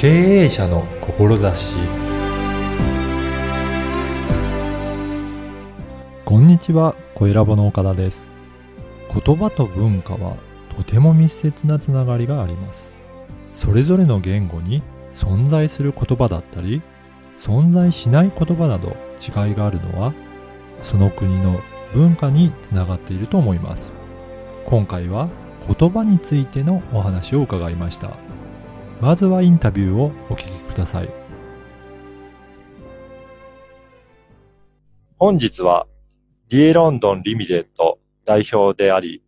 経営者の志こんにちは、小ラボの岡田です。言葉と文化はとても密接なつながりがあります。それぞれの言語に存在する言葉だったり、存在しない言葉など違いがあるのは、その国の文化につながっていると思います。今回は言葉についてのお話を伺いました。まずはインタビューをお聞きください。本日は、リエロンドンリミテッド代表であり、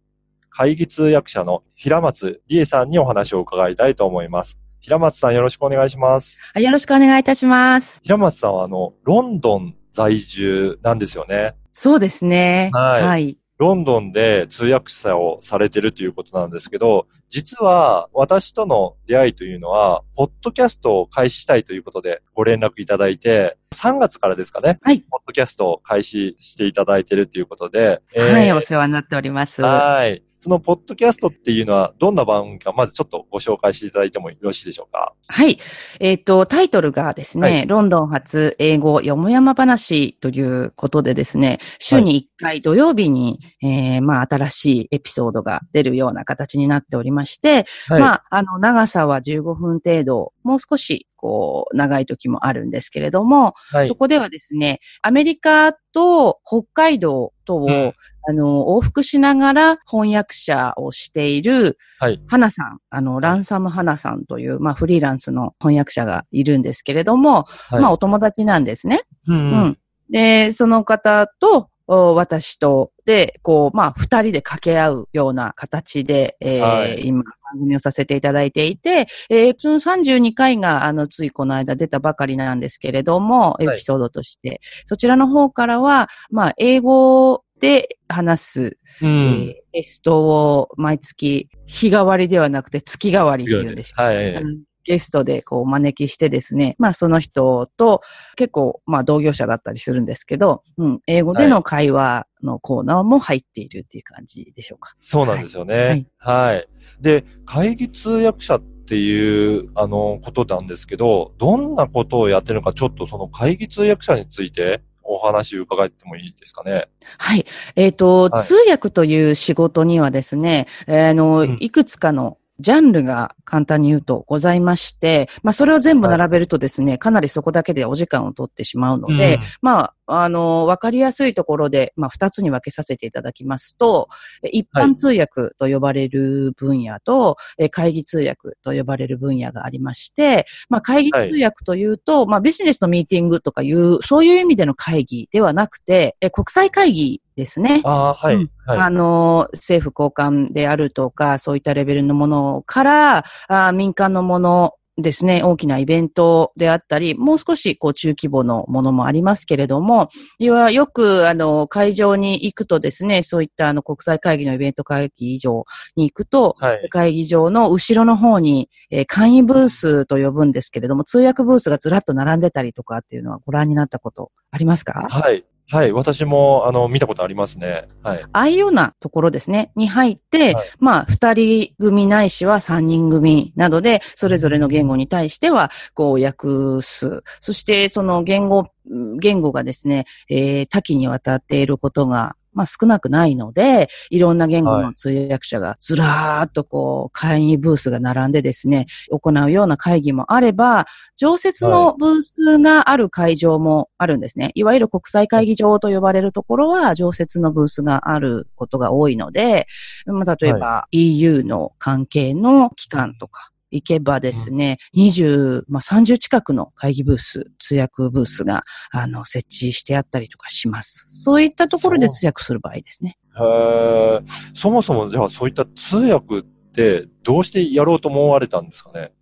会議通訳者の平松里英さんにお話を伺いたいと思います。平松さんよろしくお願いします。あよろしくお願いいたします。平松さんはあの、ロンドン在住なんですよね。そうですね。はいはい。ロンドンで通訳者をされてるということなんですけど、実は私との出会いというのは、ポッドキャストを開始したいということでご連絡いただいて、3月からですかね。はい。ポッドキャストを開始していただいているということで。はい、えーお世話になっております。はい。そのポッドキャストっていうのはどんな番組か、まずちょっとご紹介していただいてもよろしいでしょうか？はい。えっ、と、タイトルがですね、はいロンドン発英語よもやま話ということでですね、週に1回土曜日に、えーまあ、新しいエピソードが出るような形になっておりまして、はい。まあ、あの、長さは15分程度、もう少し、こう、長い時もあるんですけれども、はいそ。こではですね、アメリカと北海道とを、うんあの、往復しながら翻訳者をしている、はい。花さん、あの、ランサム花さんという、まあ、フリーランスの翻訳者がいるんですけれども、はいまあ、お友達なんですね。ううんん。で、その方と、お私と、で、こう、まあ、二人で掛け合うような形で、えーはい今、番組をさせていただいていて、えーその32回が、あの、ついこの間出たばかりなんですけれども、い。エピソードとして、そちらの方からは、まあ、英語で話す、うえーゲストを毎月、日替わりではなくて月替わりっていうんでしょうはい。うんゲストでこうお招きしてですね、まあその人と結構まあ同業者だったりするんですけど、うん、英語での会話のコーナーも入っているっていう感じでしょうか。そうなんですよね。はい。で、会議通訳者っていう、あの、ことなんですけど、どんなことをやってるのか、ちょっとその会議通訳者についてお話伺ってもいいですかね？はい。えっ、と、はい通訳という仕事にはですね、えーあの、うんいくつかのジャンルが簡単に言うとございまして、まあそれを全部並べるとですね、かなりそこだけでお時間を取ってしまうので、うん。まあ、あの、わかりやすいところで、まあ二つに分けさせていただきますと、え一般通訳と呼ばれる分野と、え会議通訳と呼ばれる分野がありまして、まあ会議通訳というと、まあビジネスのミーティングとかいう、そういう意味での会議ではなくて、え国際会議ですね。ああ、はい。うんはい。あの、政府高官であるとか、そういったレベルのものから、あ民間のものですね、大きなイベントであったり、もう少しこう中規模のものもありますけれども、要はよくあの会場に行くとですね、そういったあの国際会議のイベント会議場に行くと、はい。会議場の後ろの方に、えー簡易ブースと呼ぶんですけれども、通訳ブースがずらっと並んでたりとかっていうのはご覧になったことありますか？はい。はい。私も、あの、見たことありますね。はい。ああいうようなところですね、に入って、はいまあ、二人組ないしは三人組などで、それぞれの言語に対しては、こう、訳す。そして、その言語、うん言語がですね、えー多岐にわたっていることが、まあ少なくないので、いろんな言語の通訳者がずらーっとこう、会議ブースが並んでですね、行うような会議もあれば、常設のブースがある会場もあるんですね。いわゆる国際会議場と呼ばれるところは、常設のブースがあることが多いので、まあ、例えば EU の関係の機関とか、行けばですね、20、まあ、30近くの会議ブース、通訳ブースが、あの、設置してあったりとかします。そういったところで通訳する場合ですね。へーそもそも、じゃあ、そういった通訳って、どうしてやろうと思われたんですかね？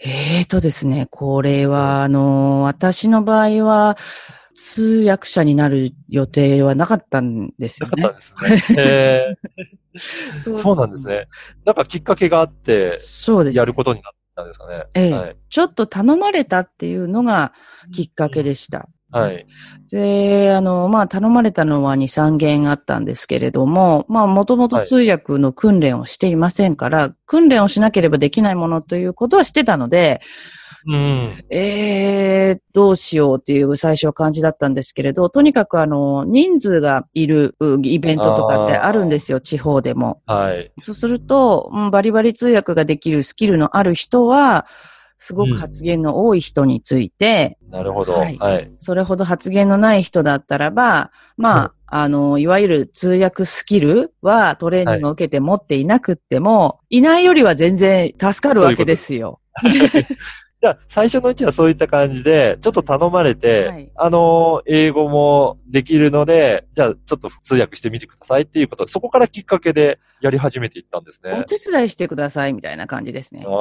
えーとですね、これは、あの、私の場合は、通訳者になる予定はなかったんですよねなかったん。ですね。へそー そうなんです。ね。なんかきっかけがあって、そうです。やることになったんですかね。ええはい。ちょっと頼まれたっていうのがきっかけでした。はい。で、あの、まあ、頼まれたのは2、3件あったんですけれども、まあ、もともと通訳の訓練をしていませんから、訓練をしなければできないものということはしてたので、うん。えー、どうしようっていう最初は感じだったんですけれど、とにかくあの、人数がいるうイベントとかってあるんですよ、地方でも。はい。そうすると、うんバリバリ通訳ができるスキルのある人は、すごく発言の多い人について、なるほど。ははいい。それほど発言のない人だったらば、まあ、あの、いわゆる通訳スキルはトレーニングを受けて持っていなくっても、い、ないよりは全然助かるわけですよ。じゃあ、最初のうちはそういった感じで、ちょっと頼まれて、はい。あの、英語もできるので、じゃあ、ちょっと通訳してみてくださいっていうこと、そこからきっかけでやり始めていったんですおね。手伝いしてくださいみたいな感じですね。ああ、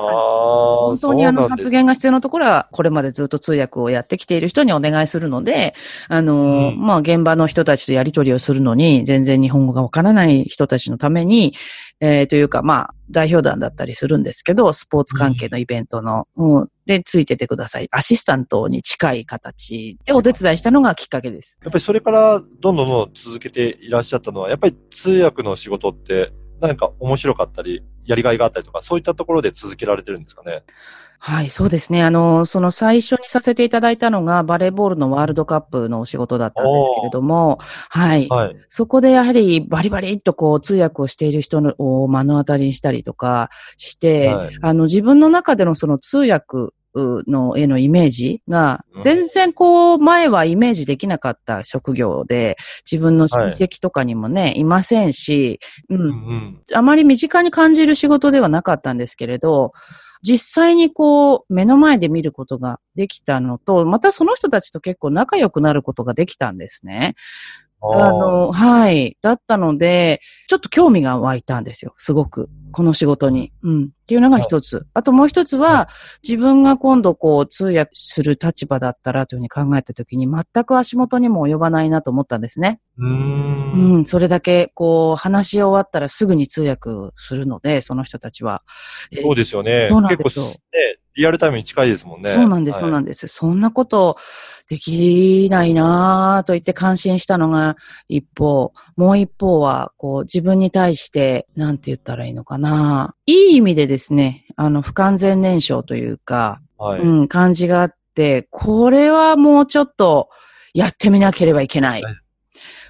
本当にあの発言が必要なところは、これまでずっと通訳をやってきている人にお願いするので、あの、うんまあ、現場の人たちとやり取りをするのに、全然日本語がわからない人たちのために、えーというか、まあ、代表団だったりするんですけど、スポーツ関係のイベントの、うん、で、ついててください。アシスタントに近い形でお手伝いしたのがきっかけです。やっぱりそれからどんどんどんどん続けていらっしゃったのは、やっぱり通訳の仕事って何か面白かったり、やりがいがあったりとか、そういったところで続けられてるんですかね？はい、そうですね。あの、その最初にさせていただいたのがバレーボールのワールドカップのお仕事だったんですけれども、はい。はい。そこでやはりバリバリっとこう通訳をしている人のを目の当たりにしたりとかして、はいあの自分の中でのその通訳のへのイメージがうん。全然こう前はイメージできなかった職業で自分の親戚とかにもね、い、ませんし、う、うんん。あまり身近に感じる仕事ではなかったんですけれど、実際にこう、目の前で見ることができたのと、またその人たちと結構仲良くなることができたんですね。うん。あの、はい。だったので、ちょっと興味が湧いたんですよ。すごく。この仕事に。うん。っていうのが一つ。あともう一つは、自分が今度こう通訳する立場だったらというふうに考えたときに、全く足元にも及ばないなと思ったんですね。うーん。うん。それだけ、こう、話し終わったらすぐに通訳するので、その人たちは。えそうですよね。そうなんですよ結構ね、リアルタイムに近いですもんね。そうなんです、そうなんでです。そんなことできないなぁと言って感心したのが一方、もう一方は、こう自分に対して、なんて言ったらいいのかないい意味でですね、あの、不完全燃焼というか、はい。うん、感じがあって、これはもうちょっとやってみなければいけないはい。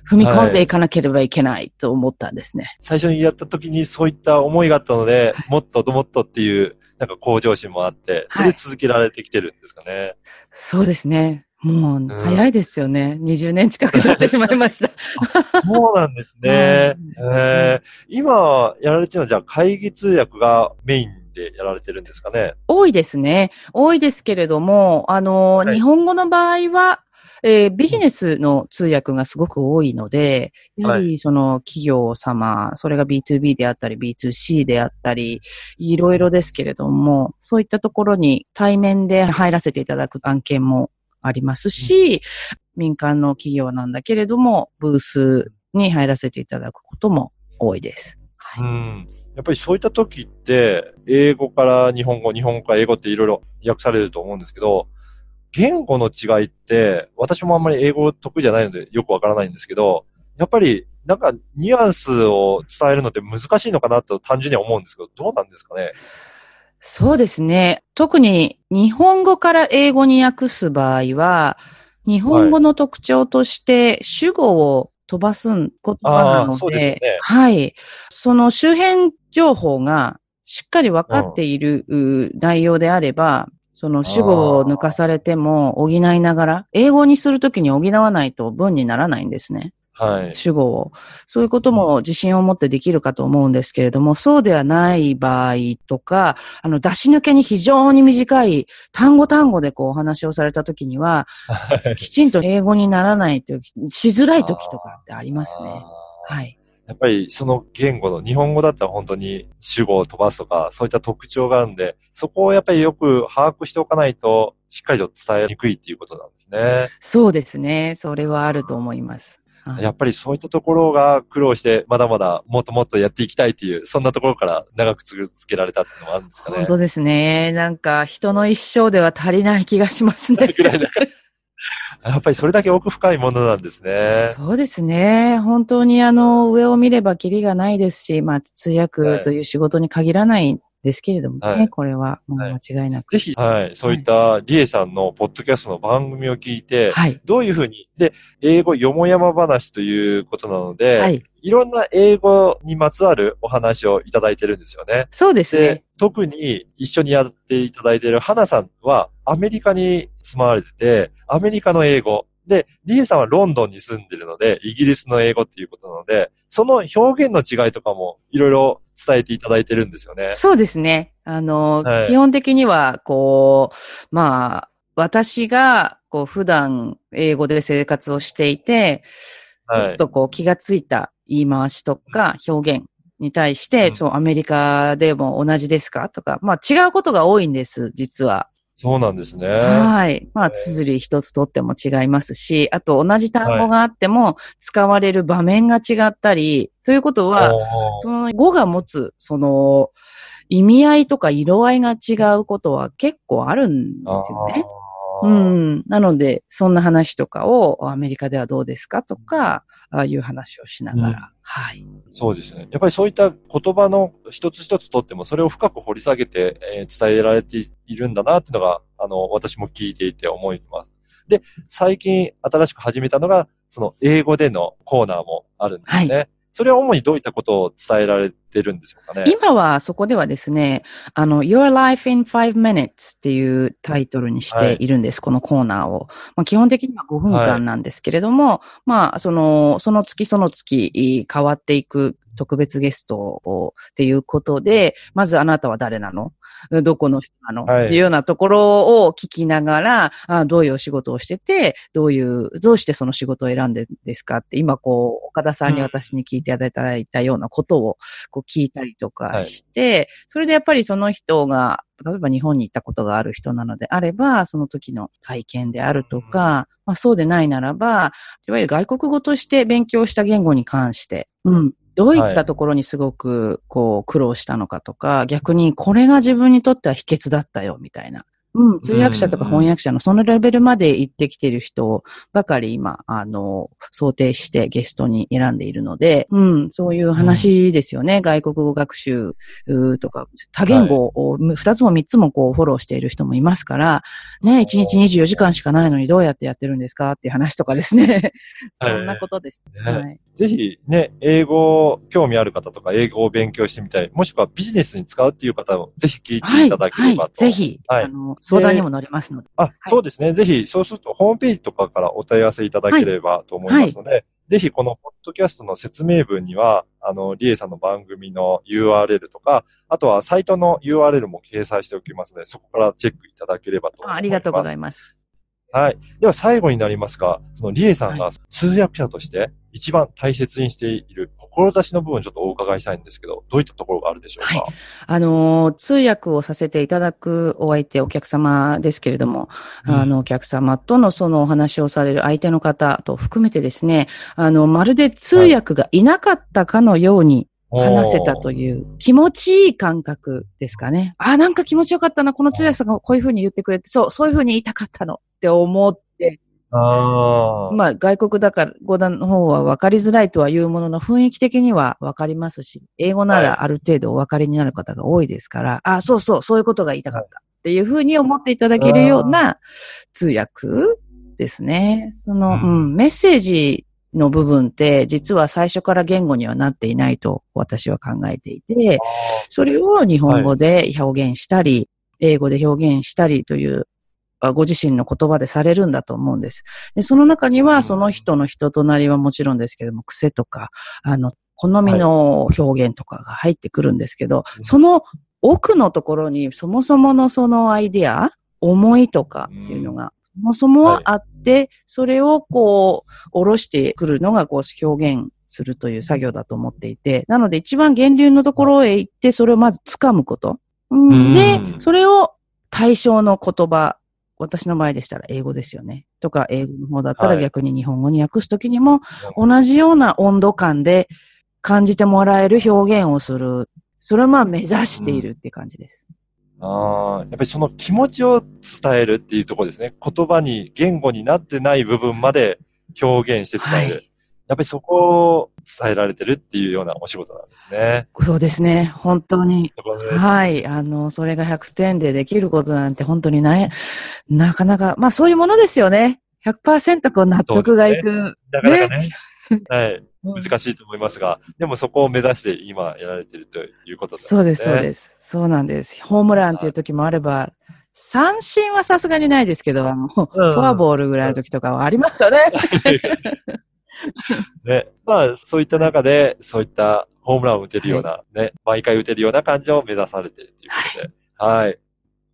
踏み込んでいかなければいけないと思ったんですね。最初にやった時にそういった思いがあったので、もっともっとっていう、なんか向上心もあって、それで続けられてきてるんですかね。そうですね。もう、早いですよね。20年近く経ってしまいました。そうなんですね。うんえー今やられてるのは、じゃあ会議通訳がメインでやられてるんですかね？多いですね。多いですけれども、あの、はい日本語の場合は、えービジネスの通訳がすごく多いので、やははりその企業様、それが B2B であったり B2C であったり、いろいろですけれども、そういったところに対面で入らせていただく案件もありますし、民間の企業なんだけれども、ブースに入らせていただくことも多いです。はいうん。やっぱりそういった時って、英語から日本語、日本語から英語っていろいろ訳されると思うんですけど、言語の違いって、私もあんまり英語得意じゃないのでよくわからないんですけど、やっぱりなんかニュアンスを伝えるのって難しいのかなと単純には思うんですけど、どうなんですかね？そうですね。特に日本語から英語に訳す場合は、日本語の特徴として主語を飛ばす言葉なのですよで、ねはい。その周辺情報がしっかり分かっている、う内容であれば、その主語を抜かされても補いながら、英語にするときに補わないと文にならないんですね。はい。主語を。そういうことも自信を持ってできるかと思うんですけれども、そうではない場合とか、あの、出し抜けに非常に短い単語単語でこうお話をされたときには、きちんと英語にならないとき、しづらいときとかってありますね。はい。やっぱりその言語の、日本語だったら本当に主語を飛ばすとか、そういった特徴があるんで、そこをやっぱりよく把握しておかないと、しっかりと伝えにくいっていうことなんですね。そうですね。それはあると思います。はいやっぱりそういったところが苦労して、まだまだもっともっとやっていきたいっていう、そんなところから長く続けられたっていうのもあるんですかね。本当ですね。なんか人の一生では足りない気がしますね。ぐらいだ やっぱりそれだけ奥深いものなんですね。そうですね。本当にあの、上を見ればキリがないですし、まあ、通訳という仕事に限らないですけれどもね、はいこれはもうはい間違いなく。ぜひ、はい、そういったリエさんのポッドキャストの番組を聞いて、はい。どういうふうに、で、英語よもやま話ということなので、、はいい。ろんな英語にまつわるお話をいただいてるんですよね。そうですでね。、特に一緒にやっていただいている花さんはアメリカに住まわれてて、アメリカの英語。で、リエさんはロンドンに住んでるので、イギリスの英語っていうことなので、その表現の違いとかもいろいろ伝えていただいてるんですよね。そうですね。あの、はい基本的には、こう、まあ、私が、こう、普段、英語で生活をしていて、ちょはい。っとこう、気がついた言い回しとか表現に対して、うんちょ、アメリカでも同じですかとか、まあ、違うことが多いんです、実は。そうなんですね。はい。まあ、えー綴り一つとっても違いますし、あと同じ単語があっても、使われる場面が違ったり、ということは、その語が持つ、その、意味合いとか色合いが違うことは結構あるんですよね。うん。なので、そんな話とかをアメリカではどうですかとか、ああいう話をしながら、うんはい。そうですね。やっぱりそういった言葉の一つ一つとっても、それを深く掘り下げて、えー伝えられているんだなっていうのが、あの、私も聞いていて思います。で、最近新しく始めたのが、その英語でのコーナーもあるんですね。それは主にどういったことを伝えられてるんでしょうかね？今はそこではですね、あの、Your Life in Five Minutes っていうタイトルにしているんです、このコーナーを。まあ、基本的には5分間なんですけれども、まあ、その、その月その月変わっていく特別ゲストをっていうことで、まずあなたは誰なの？どこの人なの、はい。っていうようなところを聞きながら、あどういうお仕事をしてて、どういう、どうしてその仕事を選んでですかって、今こう、岡田さんにうん。私に聞いていただいたようなことをこう聞いたりとかして、それでやっぱりその人が、例えば日本に行ったことがある人なのであれば、その時の体験であるとか、まあそうでないならば、いわゆる外国語として勉強した言語に関して、うん。どういったところにすごく、こう、苦労したのかとか、逆にこれが自分にとっては秘訣だったよ、みたいな。うん、通訳者とか翻訳者のそのレベルまで行ってきている人ばかり今、あの、想定してゲストに選んでいるので、うん、そういう話ですよね。外国語学習とか、多言語を二つも三つもこうフォローしている人もいますから、ね、1日24時間しかないのにどうやってやってるんですかっていう話とかですね。そんなことです。ねはい。ぜひね、英語興味ある方とか、英語を勉強してみたい、もしくはビジネスに使うっていう方も、ぜひ聞いていただければと。はい、ぜひ、はいあの、相談にも乗りますので。あ、そうですね。ぜひ、そうすると、ホームページとかからお問い合わせいただければと思いますので、ぜひ、このポッドキャストの説明文には、あの、リエさんの番組の URL とか、あとはサイトの URL も掲載しておきますので、そこからチェックいただければと思います。あありがとうございます。はい。では、最後になりますが、そのリエさんが通訳者として一番大切にしている志の部分ちょっとお伺いしたいんですけど、どういったところがあるでしょうか、はあの、通訳をさせていただくお相手、お客様ですけれども、うん。あの、お客様とのそのお話をされる相手の方と含めてですね、あの、まるで通訳がいなかったかのように話せたという気持ちいい感覚ですかね。あ、なんか気持ちよかったな、この通訳さんがこういうふうに言ってくれて、そう、そういうふうに言いたかったのって思って、あー。まあ、外国だから、語の方は分かりづらいとは言うものの、雰囲気的には分かりますし、英語なはい。らある程度お分かりになる方が多いですから、あ、そうそう、そういうことが言いたかった。っていうふうに思っていただけるような通訳ですね。その、ううんん、メッセージの部分って、実は最初から言語にはなっていないと私は考えていて、それを日本語で表現したり、英語で表現したりという、あご自身の言葉でされるんだと思うんです。で、その中には、うん。その人の人となりはもちろんですけども、癖とか、あの、好みの表現とかが入ってくるんですけど、うん。その奥のところに、そもそものそのアイデア、思いとかっていうのが、そもそもはあって、それをこう、下ろしてくるのが、こう、表現するという作業だと思っていて、なので一番源流のところへ行って、それをまず掴むこと。で、それを対象の言葉、私の場合でしたら英語ですよね。とか、英語の方だったらはい逆に日本語に訳すときにも、同じような温度感で感じてもらえる表現をする。それをまあ目指しているって感じです。ああ、やっぱりその気持ちを伝えるっていうところですね。言葉に、言語になってない部分まで表現して伝える。はいやっぱりそこを伝えられてるっていうようなお仕事なんですね。そうですね。本当に。はい。あの、それが100点でできることなんて本当にない、なかなか、まあそういうものですよね。100%こう納得がいく。なかなかね、はい、難しいと思いますが、でもそこを目指して今やられてるということですね。そうです、そうです。そうなんです。ホームランっていう時もあれば、三振はさすがにないですけど、あの、フォアボールぐらいの時とかはありますよね。ね。まあ、そういった中で、そういったホームランを打てるような、ね、毎回打てるような感じを目指されているということで、はい。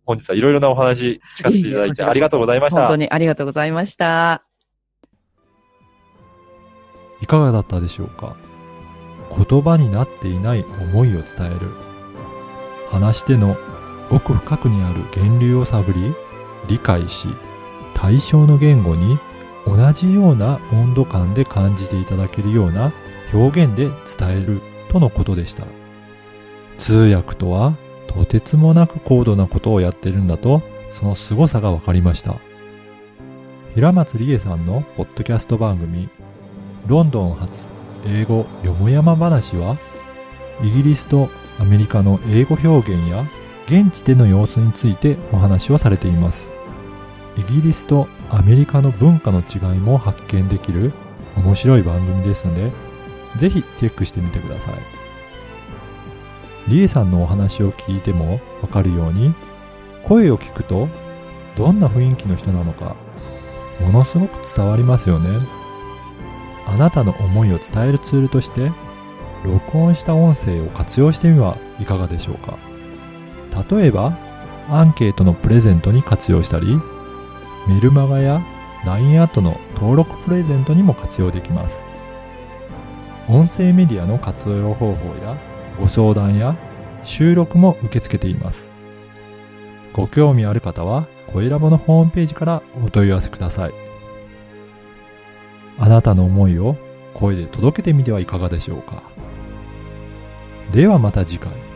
本日はいろいろなお話聞かせていただいてありがとうございました。本当にありがとうございました。いかがだったでしょうか？言葉になっていない思いを伝える話し手の奥深くにある源流を探り理解し対象の言語に同じような温度感で感じていただけるような表現で伝えるとのことでした通訳とはとてつもなく高度なことをやってるんだとその凄さが分かりました平松理恵さんのポッドキャスト番組ロンドン発英語よもやま話は、イギリスとアメリカの英語表現や現地での様子についてお話をされています。イギリスとアメリカの文化の違いも発見できる面白い番組ですので、ぜひチェックしてみてください。リエさんのお話を聞いてもわかるように、声を聞くとどんな雰囲気の人なのか、ものすごく伝わりますよね。あなたの思いを伝えるツールとして録音した音声を活用してみはいかがでしょうか例えばアンケートのプレゼントに活用したりメルマガや LINE アットの登録プレゼントにも活用できます音声メディアの活用方法やご相談や収録も受け付けていますご興味ある方は声ラボのホームページからお問い合わせくださいあなたの思いを声で届けてみてはいかがでしょうか。ではまた次回。